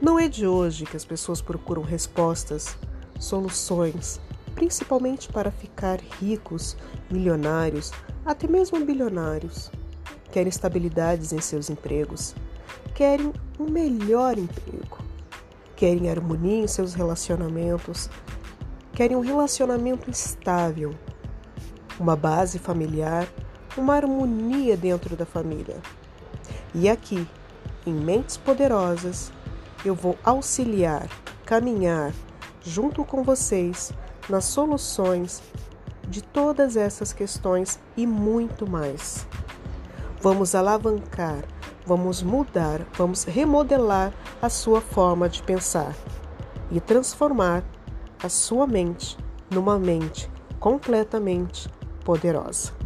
Não é de hoje que as pessoas procuram respostas, soluções, principalmente para ficar ricos, milionários, até mesmo bilionários. Querem estabilidades em seus empregos, querem um melhor emprego, querem harmonia em seus relacionamentos, querem um relacionamento estável, uma base familiar, uma harmonia dentro da família. E aqui, em Mentes Poderosas, eu vou auxiliar, caminhar junto com vocês nas soluções de todas essas questões e muito mais. Vamos alavancar, vamos mudar, vamos remodelar a sua forma de pensar e transformar a sua mente numa mente completamente poderosa.